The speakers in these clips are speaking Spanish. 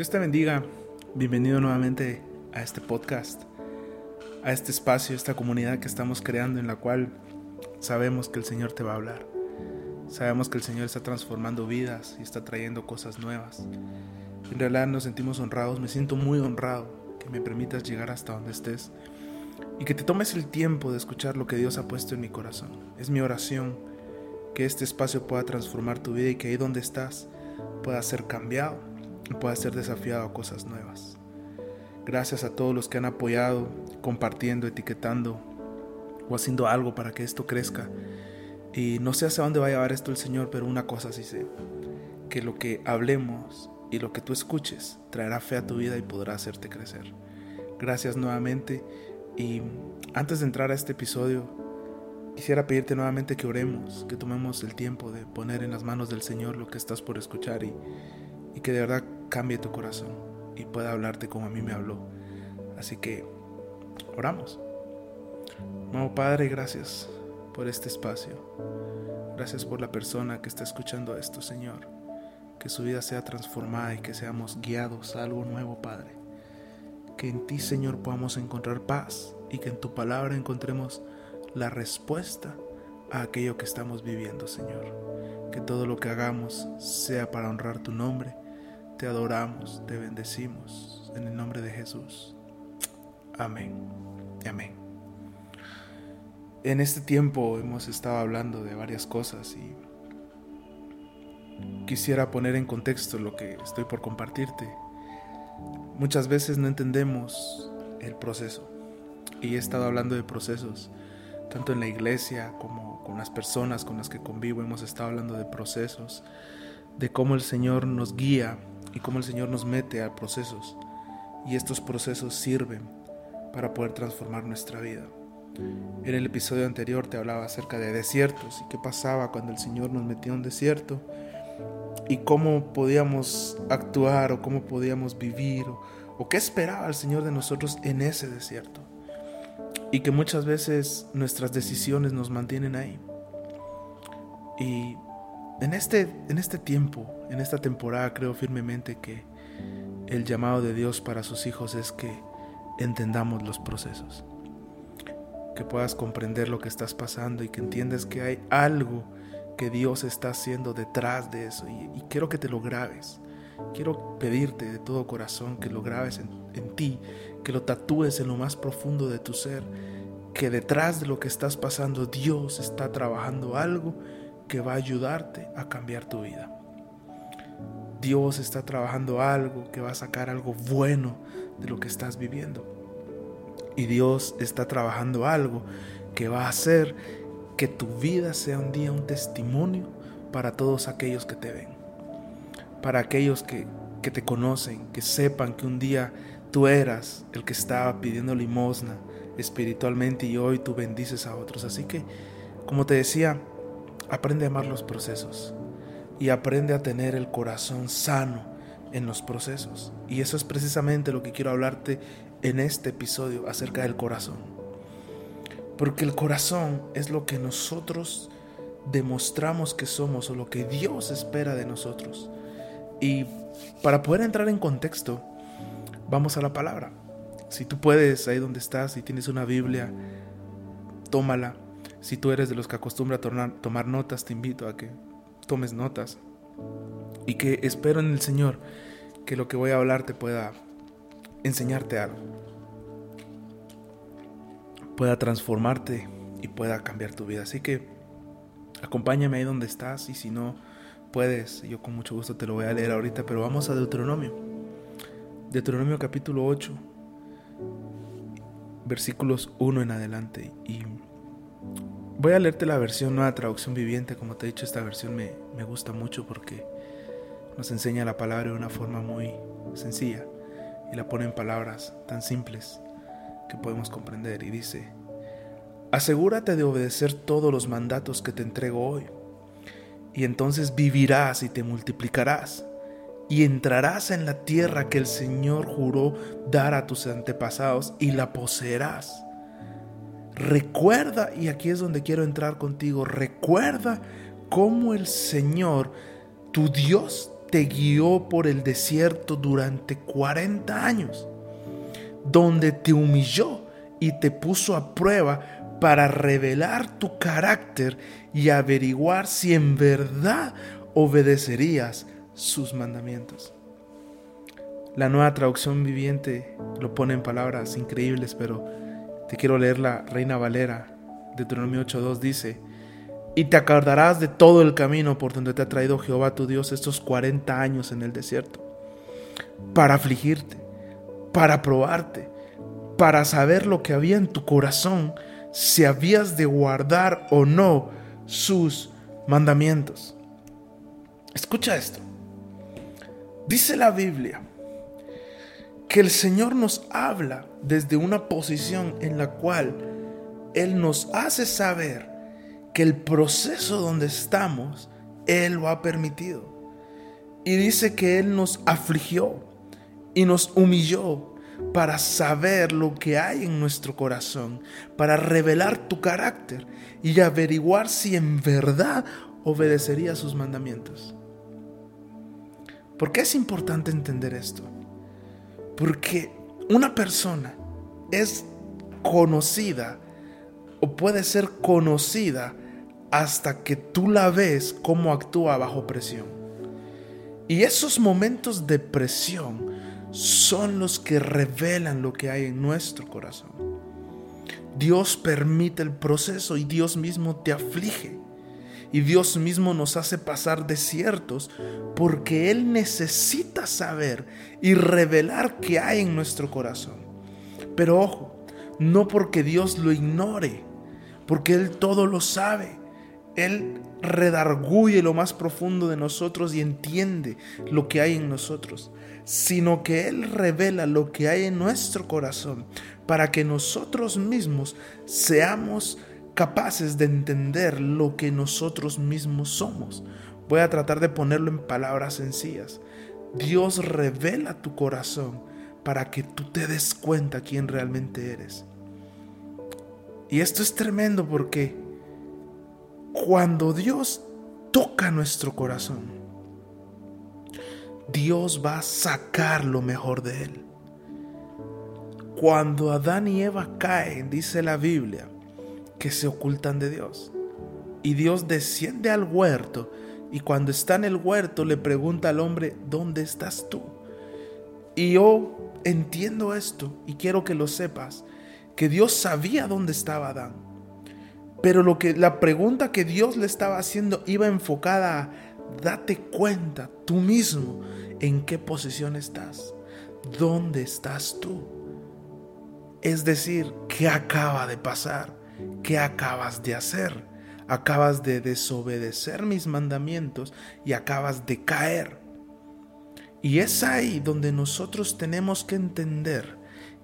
Dios te bendiga. Bienvenido nuevamente a este podcast, a este espacio, esta comunidad que estamos creando en la cual sabemos que el Señor te va a hablar. Sabemos que el Señor está transformando vidas y está trayendo cosas nuevas. En realidad nos sentimos honrados, me siento muy honrado que me permitas llegar hasta donde estés y que te tomes el tiempo de escuchar lo que Dios ha puesto en mi corazón. Es mi oración que este espacio pueda transformar tu vida y que ahí donde estás pueda ser cambiado pueda ser desafiado a cosas nuevas. Gracias a todos los que han apoyado, compartiendo, etiquetando o haciendo algo para que esto crezca. Y no sé hacia dónde va a llevar esto el Señor, pero una cosa sí sé, que lo que hablemos y lo que tú escuches traerá fe a tu vida y podrá hacerte crecer. Gracias nuevamente y antes de entrar a este episodio, quisiera pedirte nuevamente que oremos, que tomemos el tiempo de poner en las manos del Señor lo que estás por escuchar y, y que de verdad cambie tu corazón y pueda hablarte como a mí me habló. Así que oramos. Nuevo Padre, gracias por este espacio. Gracias por la persona que está escuchando esto, Señor. Que su vida sea transformada y que seamos guiados a algo nuevo, Padre. Que en ti, Señor, podamos encontrar paz y que en tu palabra encontremos la respuesta a aquello que estamos viviendo, Señor. Que todo lo que hagamos sea para honrar tu nombre te adoramos, te bendecimos en el nombre de Jesús. Amén. Amén. En este tiempo hemos estado hablando de varias cosas y quisiera poner en contexto lo que estoy por compartirte. Muchas veces no entendemos el proceso y he estado hablando de procesos, tanto en la iglesia como con las personas con las que convivo, hemos estado hablando de procesos, de cómo el Señor nos guía y cómo el Señor nos mete a procesos y estos procesos sirven para poder transformar nuestra vida. En el episodio anterior te hablaba acerca de desiertos y qué pasaba cuando el Señor nos metió en un desierto y cómo podíamos actuar o cómo podíamos vivir o, o qué esperaba el Señor de nosotros en ese desierto. Y que muchas veces nuestras decisiones nos mantienen ahí. Y en este, en este tiempo, en esta temporada, creo firmemente que el llamado de Dios para sus hijos es que entendamos los procesos. Que puedas comprender lo que estás pasando y que entiendas que hay algo que Dios está haciendo detrás de eso. Y, quiero que te lo grabes. Quiero pedirte de todo corazón que lo grabes en, en ti, que lo tatúes en lo más profundo de tu ser, que detrás de lo que estás pasando Dios está trabajando algo que va a ayudarte a cambiar tu vida. Dios está trabajando algo que va a sacar algo bueno de lo que estás viviendo. Y Dios está trabajando algo que va a hacer que tu vida sea un día un testimonio para todos aquellos que te ven. Para aquellos que, que te conocen, que sepan que un día tú eras el que estaba pidiendo limosna espiritualmente y hoy tú bendices a otros. Así que, como te decía, Aprende a amar los procesos y aprende a tener el corazón sano en los procesos. Y eso es precisamente lo que quiero hablarte en este episodio acerca del corazón. Porque el corazón es lo que nosotros demostramos que somos o lo que Dios espera de nosotros. Y para poder entrar en contexto, vamos a la palabra. Si tú puedes, ahí donde estás, si tienes una Biblia, tómala si tú eres de los que acostumbra tomar notas, te invito a que tomes notas y que espero en el Señor que lo que voy a hablar te pueda enseñarte algo, pueda transformarte y pueda cambiar tu vida. Así que acompáñame ahí donde estás y si no puedes, yo con mucho gusto te lo voy a leer ahorita, pero vamos a Deuteronomio. Deuteronomio capítulo 8, versículos 1 en adelante. Y Voy a leerte la versión nueva traducción viviente, como te he dicho, esta versión me, me gusta mucho porque nos enseña la palabra de una forma muy sencilla y la pone en palabras tan simples que podemos comprender. Y dice, asegúrate de obedecer todos los mandatos que te entrego hoy y entonces vivirás y te multiplicarás y entrarás en la tierra que el Señor juró dar a tus antepasados y la poseerás Recuerda, y aquí es donde quiero entrar contigo, recuerda cómo el Señor, tu Dios, te guió por el desierto durante 40 años, donde te humilló y te puso a prueba para revelar tu carácter y averiguar si en verdad obedecerías sus mandamientos. La nueva traducción viviente lo pone en palabras increíbles, pero te quiero leer la Reina Valera, Deuteronomio 8.2 dice, y te acordarás de todo el camino por donde te ha traído Jehová tu Dios estos 40 años en el desierto, para afligirte, para probarte, para saber lo que había en tu corazón, si habías de guardar o no sus mandamientos. Escucha esto. Dice la Biblia que el Señor nos habla desde una posición en la cual Él nos hace saber que el proceso donde estamos, Él lo ha permitido. Y dice que Él nos afligió y nos humilló para saber lo que hay en nuestro corazón, para revelar tu carácter y averiguar si en verdad obedecería sus mandamientos. ¿Por qué es importante entender esto? Porque una persona es conocida o puede ser conocida hasta que tú la ves cómo actúa bajo presión. Y esos momentos de presión son los que revelan lo que hay en nuestro corazón. Dios permite el proceso y Dios mismo te aflige. Y Dios mismo nos hace pasar desiertos porque Él necesita saber y revelar qué hay en nuestro corazón. Pero ojo, no porque Dios lo ignore, porque Él todo lo sabe. Él redarguye lo más profundo de nosotros y entiende lo que hay en nosotros, sino que Él revela lo que hay en nuestro corazón para que nosotros mismos seamos capaces de entender lo que nosotros mismos somos. Voy a tratar de ponerlo en palabras sencillas. Dios revela tu corazón para que tú te des cuenta quién realmente eres. Y esto es tremendo porque cuando Dios toca nuestro corazón, Dios va a sacar lo mejor de él. Cuando Adán y Eva caen, dice la Biblia, que se ocultan de Dios. Y Dios desciende al huerto y cuando está en el huerto le pregunta al hombre, ¿dónde estás tú? Y yo entiendo esto y quiero que lo sepas, que Dios sabía dónde estaba Adán. Pero lo que la pregunta que Dios le estaba haciendo iba enfocada a date cuenta tú mismo en qué posición estás. ¿Dónde estás tú? Es decir, ¿qué acaba de pasar? ¿Qué acabas de hacer? Acabas de desobedecer mis mandamientos y acabas de caer. Y es ahí donde nosotros tenemos que entender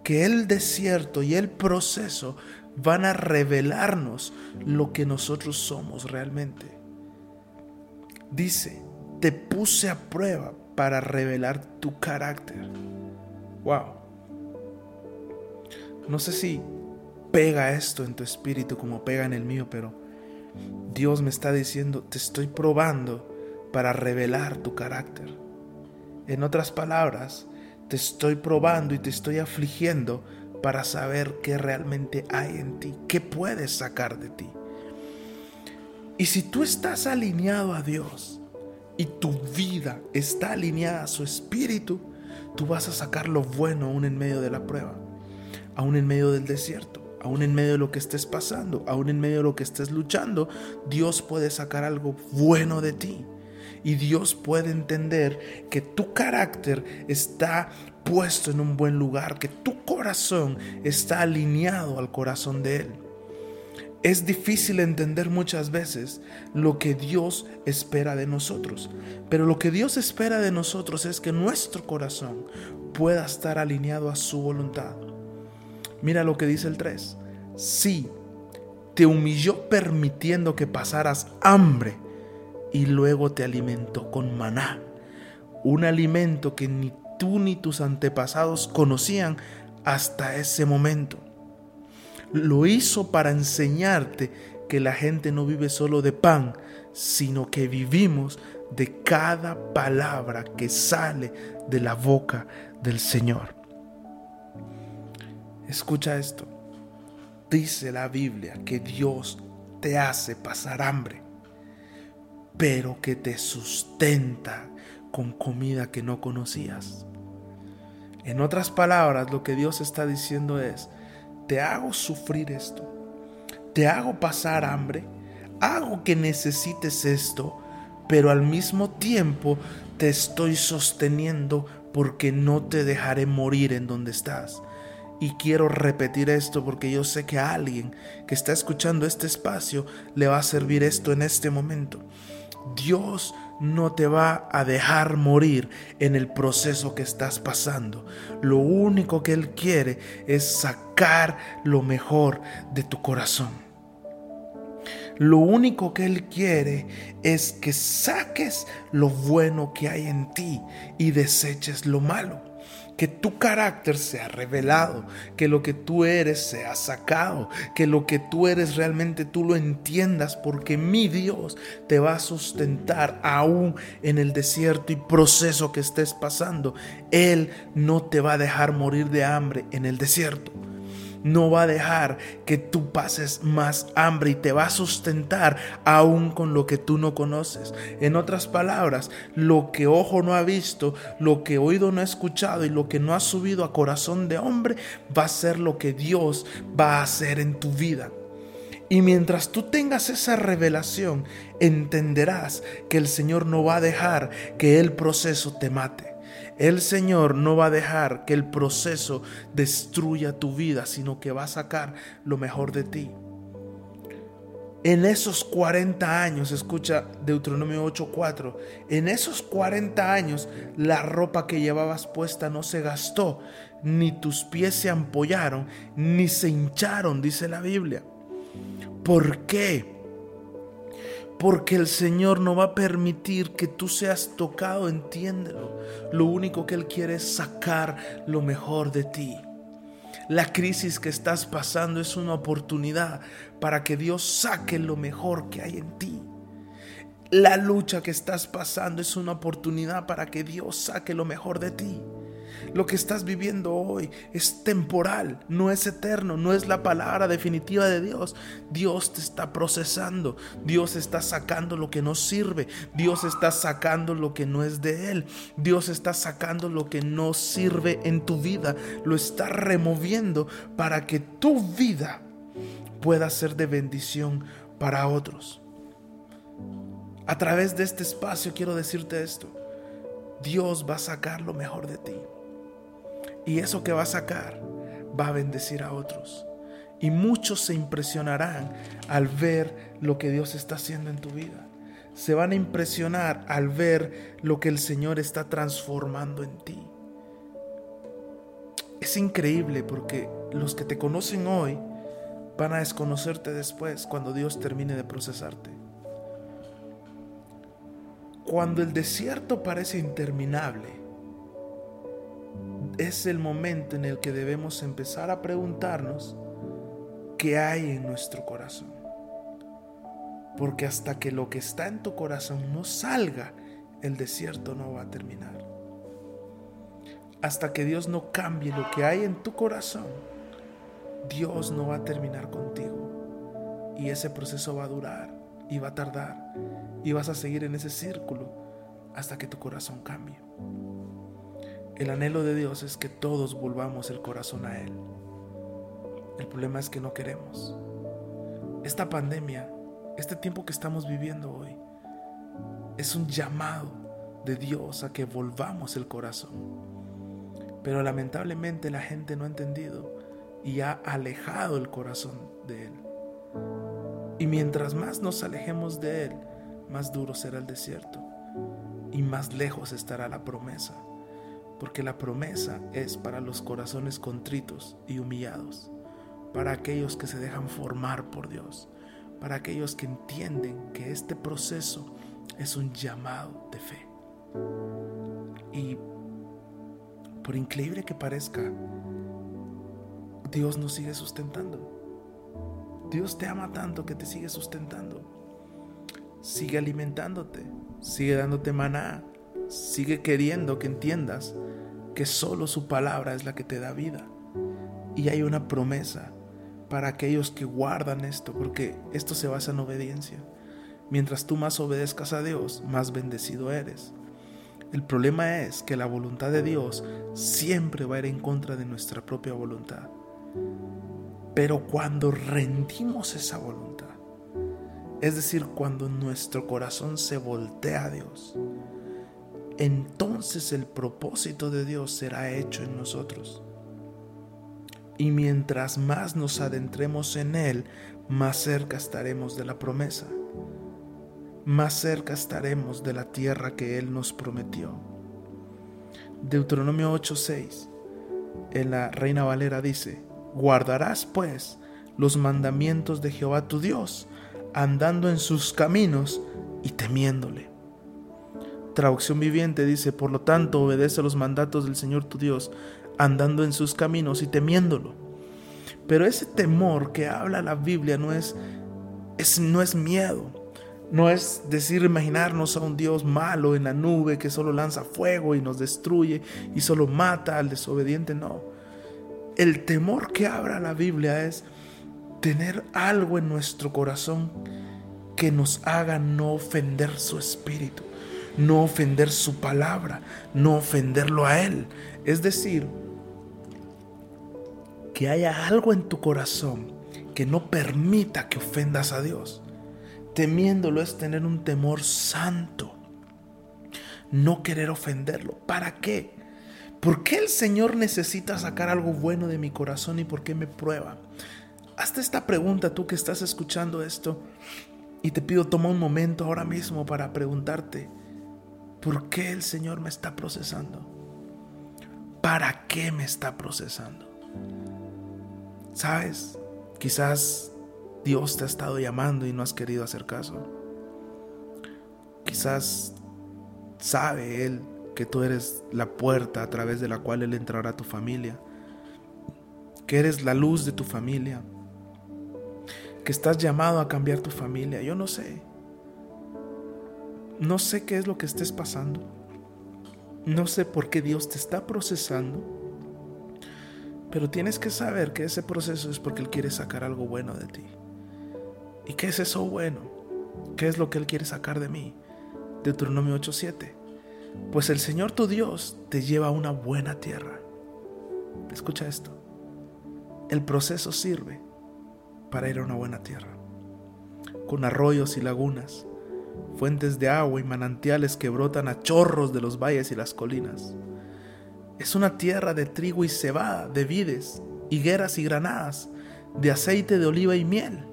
que el desierto y el proceso van a revelarnos lo que nosotros somos realmente. Dice, te puse a prueba para revelar tu carácter. Wow. No sé si pega esto en tu espíritu como pega en el mío, pero Dios me está diciendo, te estoy probando para revelar tu carácter. En otras palabras, te estoy probando y te estoy afligiendo para saber qué realmente hay en ti, qué puedes sacar de ti. Y si tú estás alineado a Dios y tu vida está alineada a su espíritu, tú vas a sacar lo bueno aún en medio de la prueba, aún en medio del desierto aún en medio de lo que estés pasando, aún en medio de lo que estés luchando, Dios puede sacar algo bueno de ti. Y Dios puede entender que tu carácter está puesto en un buen lugar, que tu corazón está alineado al corazón de Él. Es difícil entender muchas veces lo que Dios espera de nosotros, pero lo que Dios espera de nosotros es que nuestro corazón pueda estar alineado a su voluntad. Mira lo que dice el 3. Sí, te humilló permitiendo que pasaras hambre y luego te alimentó con maná, un alimento que ni tú ni tus antepasados conocían hasta ese momento. Lo hizo para enseñarte que la gente no vive solo de pan, sino que vivimos de cada palabra que sale de la boca del Señor. Escucha esto. Dice la Biblia que Dios te hace pasar hambre, pero que te sustenta con comida que no conocías. En otras palabras, lo que Dios está diciendo es, te hago sufrir esto, te hago pasar hambre, hago que necesites esto, pero al mismo tiempo te estoy sosteniendo porque no te dejaré morir en donde estás. Y quiero repetir esto porque yo sé que a alguien que está escuchando este espacio le va a servir esto en este momento. Dios no te va a dejar morir en el proceso que estás pasando. Lo único que Él quiere es sacar lo mejor de tu corazón. Lo único que Él quiere es que saques lo bueno que hay en ti y deseches lo malo. Que tu carácter sea revelado, que lo que tú eres sea sacado, que lo que tú eres realmente tú lo entiendas, porque mi Dios te va a sustentar aún en el desierto y proceso que estés pasando. Él no te va a dejar morir de hambre en el desierto no va a dejar que tú pases más hambre y te va a sustentar aún con lo que tú no conoces. En otras palabras, lo que ojo no ha visto, lo que oído no ha escuchado y lo que no ha subido a corazón de hombre va a ser lo que Dios va a hacer en tu vida. Y mientras tú tengas esa revelación, entenderás que el Señor no va a dejar que el proceso te mate. El Señor no va a dejar que el proceso destruya tu vida, sino que va a sacar lo mejor de ti. En esos 40 años, escucha Deuteronomio 8:4, en esos 40 años la ropa que llevabas puesta no se gastó, ni tus pies se ampollaron, ni se hincharon, dice la Biblia. ¿Por qué? Porque el Señor no va a permitir que tú seas tocado, entiéndelo. Lo único que Él quiere es sacar lo mejor de ti. La crisis que estás pasando es una oportunidad para que Dios saque lo mejor que hay en ti. La lucha que estás pasando es una oportunidad para que Dios saque lo mejor de ti. Lo que estás viviendo hoy es temporal, no es eterno, no es la palabra definitiva de Dios. Dios te está procesando, Dios está sacando lo que no sirve, Dios está sacando lo que no es de Él, Dios está sacando lo que no sirve en tu vida, lo está removiendo para que tu vida pueda ser de bendición para otros. A través de este espacio quiero decirte esto. Dios va a sacar lo mejor de ti. Y eso que va a sacar va a bendecir a otros. Y muchos se impresionarán al ver lo que Dios está haciendo en tu vida. Se van a impresionar al ver lo que el Señor está transformando en ti. Es increíble porque los que te conocen hoy van a desconocerte después cuando Dios termine de procesarte. Cuando el desierto parece interminable, es el momento en el que debemos empezar a preguntarnos qué hay en nuestro corazón. Porque hasta que lo que está en tu corazón no salga, el desierto no va a terminar. Hasta que Dios no cambie lo que hay en tu corazón, Dios no va a terminar contigo. Y ese proceso va a durar y va a tardar. Y vas a seguir en ese círculo hasta que tu corazón cambie. El anhelo de Dios es que todos volvamos el corazón a Él. El problema es que no queremos. Esta pandemia, este tiempo que estamos viviendo hoy, es un llamado de Dios a que volvamos el corazón. Pero lamentablemente la gente no ha entendido y ha alejado el corazón de Él. Y mientras más nos alejemos de Él, más duro será el desierto y más lejos estará la promesa porque la promesa es para los corazones contritos y humillados, para aquellos que se dejan formar por Dios, para aquellos que entienden que este proceso es un llamado de fe. Y por increíble que parezca, Dios nos sigue sustentando. Dios te ama tanto que te sigue sustentando. Sigue alimentándote sigue dándote maná, sigue queriendo que entiendas que solo su palabra es la que te da vida. Y hay una promesa para aquellos que guardan esto, porque esto se basa en obediencia. Mientras tú más obedezcas a Dios, más bendecido eres. El problema es que la voluntad de Dios siempre va a ir en contra de nuestra propia voluntad. Pero cuando rendimos esa voluntad, es decir, cuando nuestro corazón se voltea a Dios, entonces el propósito de Dios será hecho en nosotros. Y mientras más nos adentremos en Él, más cerca estaremos de la promesa. Más cerca estaremos de la tierra que Él nos prometió. Deuteronomio 8:6 en la Reina Valera dice, guardarás pues los mandamientos de Jehová tu Dios, andando en sus caminos y temiéndole. Traducción viviente dice, por lo tanto, obedece los mandatos del Señor tu Dios, andando en sus caminos y temiéndolo. Pero ese temor que habla la Biblia no es, es, no es miedo, no es decir imaginarnos a un Dios malo en la nube que solo lanza fuego y nos destruye y solo mata al desobediente, no. El temor que habla la Biblia es tener algo en nuestro corazón que nos haga no ofender su espíritu, no ofender su palabra, no ofenderlo a Él. Es decir, que haya algo en tu corazón que no permita que ofendas a Dios. Temiéndolo es tener un temor santo, no querer ofenderlo. ¿Para qué? ¿Por qué el Señor necesita sacar algo bueno de mi corazón y por qué me prueba? Hazte esta pregunta tú que estás escuchando esto y te pido toma un momento ahora mismo para preguntarte, ¿por qué el Señor me está procesando? ¿Para qué me está procesando? ¿Sabes? Quizás Dios te ha estado llamando y no has querido hacer caso. Quizás sabe Él que tú eres la puerta a través de la cual Él entrará a tu familia, que eres la luz de tu familia, que estás llamado a cambiar tu familia. Yo no sé. No sé qué es lo que estés pasando. No sé por qué Dios te está procesando. Pero tienes que saber que ese proceso es porque Él quiere sacar algo bueno de ti. ¿Y qué es eso bueno? ¿Qué es lo que Él quiere sacar de mí? Deuteronomio 8:7. Pues el Señor tu Dios te lleva a una buena tierra. Escucha esto. El proceso sirve para ir a una buena tierra, con arroyos y lagunas, fuentes de agua y manantiales que brotan a chorros de los valles y las colinas. Es una tierra de trigo y cebada, de vides, higueras y granadas, de aceite de oliva y miel.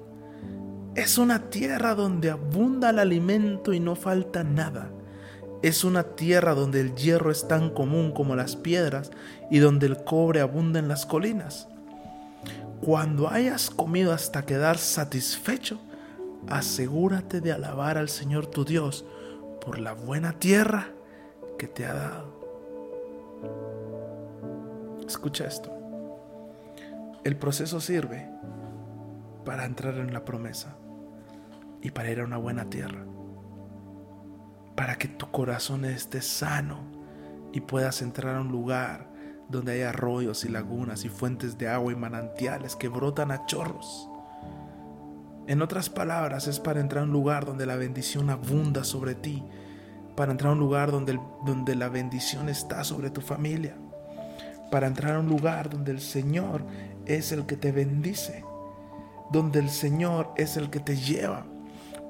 Es una tierra donde abunda el alimento y no falta nada es una tierra donde el hierro es tan común como las piedras y donde el cobre abunda en las colinas. Cuando hayas comido hasta quedar satisfecho, asegúrate de alabar al Señor tu Dios por la buena tierra que te ha dado. Escucha esto. El proceso sirve para entrar en la promesa y para ir a una buena tierra para que tu corazón esté sano y puedas entrar a un lugar donde hay arroyos y lagunas y fuentes de agua y manantiales que brotan a chorros. En otras palabras, es para entrar a un lugar donde la bendición abunda sobre ti, para entrar a un lugar donde, donde la bendición está sobre tu familia, para entrar a un lugar donde el Señor es el que te bendice, donde el Señor es el que te lleva.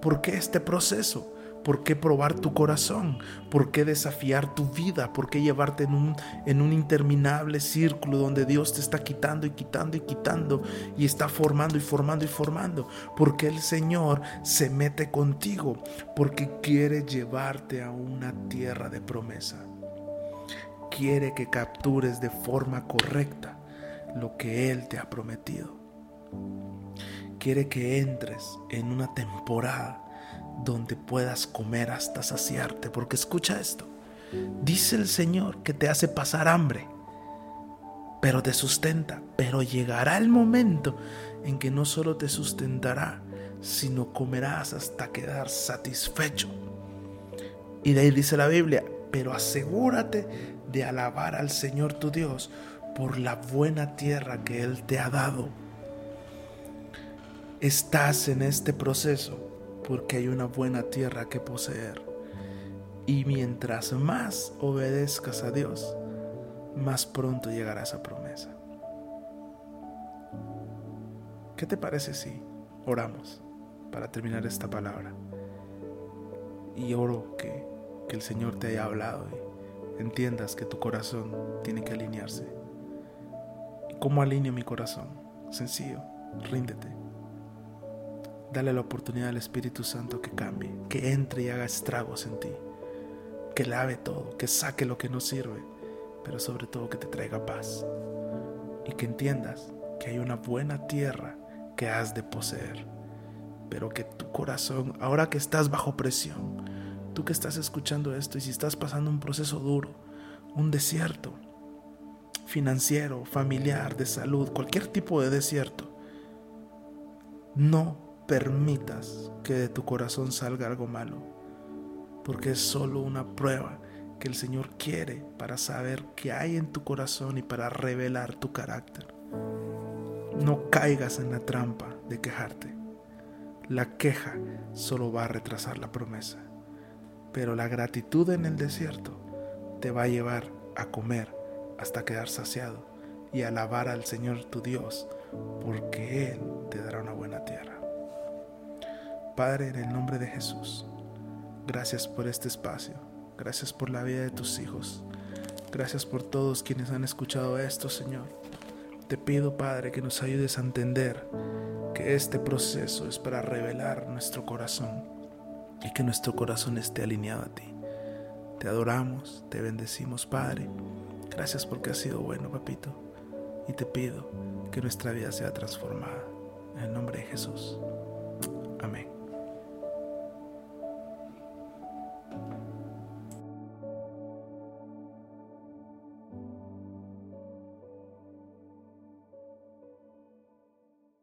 ¿Por qué este proceso? ¿Por qué probar tu corazón? ¿Por qué desafiar tu vida? ¿Por qué llevarte en un, en un interminable círculo donde Dios te está quitando y quitando y quitando y está formando y formando y formando? Porque el Señor se mete contigo, porque quiere llevarte a una tierra de promesa. Quiere que captures de forma correcta lo que Él te ha prometido. Quiere que entres en una temporada donde puedas comer hasta saciarte. Porque escucha esto. Dice el Señor que te hace pasar hambre, pero te sustenta. Pero llegará el momento en que no solo te sustentará, sino comerás hasta quedar satisfecho. Y de ahí dice la Biblia, pero asegúrate de alabar al Señor tu Dios por la buena tierra que Él te ha dado. Estás en este proceso porque hay una buena tierra que poseer. Y mientras más obedezcas a Dios, más pronto llegará esa promesa. ¿Qué te parece si oramos para terminar esta palabra? Y oro que, que el Señor te haya hablado y entiendas que tu corazón tiene que alinearse. ¿Y cómo alineo mi corazón? Sencillo, ríndete. Dale la oportunidad al Espíritu Santo que cambie, que entre y haga estragos en ti, que lave todo, que saque lo que no sirve, pero sobre todo que te traiga paz. Y que entiendas que hay una buena tierra que has de poseer, pero que tu corazón, ahora que estás bajo presión, tú que estás escuchando esto y si estás pasando un proceso duro, un desierto financiero, familiar, de salud, cualquier tipo de desierto, no permitas que de tu corazón salga algo malo, porque es solo una prueba que el Señor quiere para saber qué hay en tu corazón y para revelar tu carácter. No caigas en la trampa de quejarte. La queja solo va a retrasar la promesa, pero la gratitud en el desierto te va a llevar a comer hasta quedar saciado y alabar al Señor tu Dios, porque Él te dará una buena. Padre, en el nombre de Jesús, gracias por este espacio, gracias por la vida de tus hijos, gracias por todos quienes han escuchado esto, Señor. Te pido, Padre, que nos ayudes a entender que este proceso es para revelar nuestro corazón y que nuestro corazón esté alineado a ti. Te adoramos, te bendecimos, Padre. Gracias porque has sido bueno, papito. Y te pido que nuestra vida sea transformada. En el nombre de Jesús. Amén.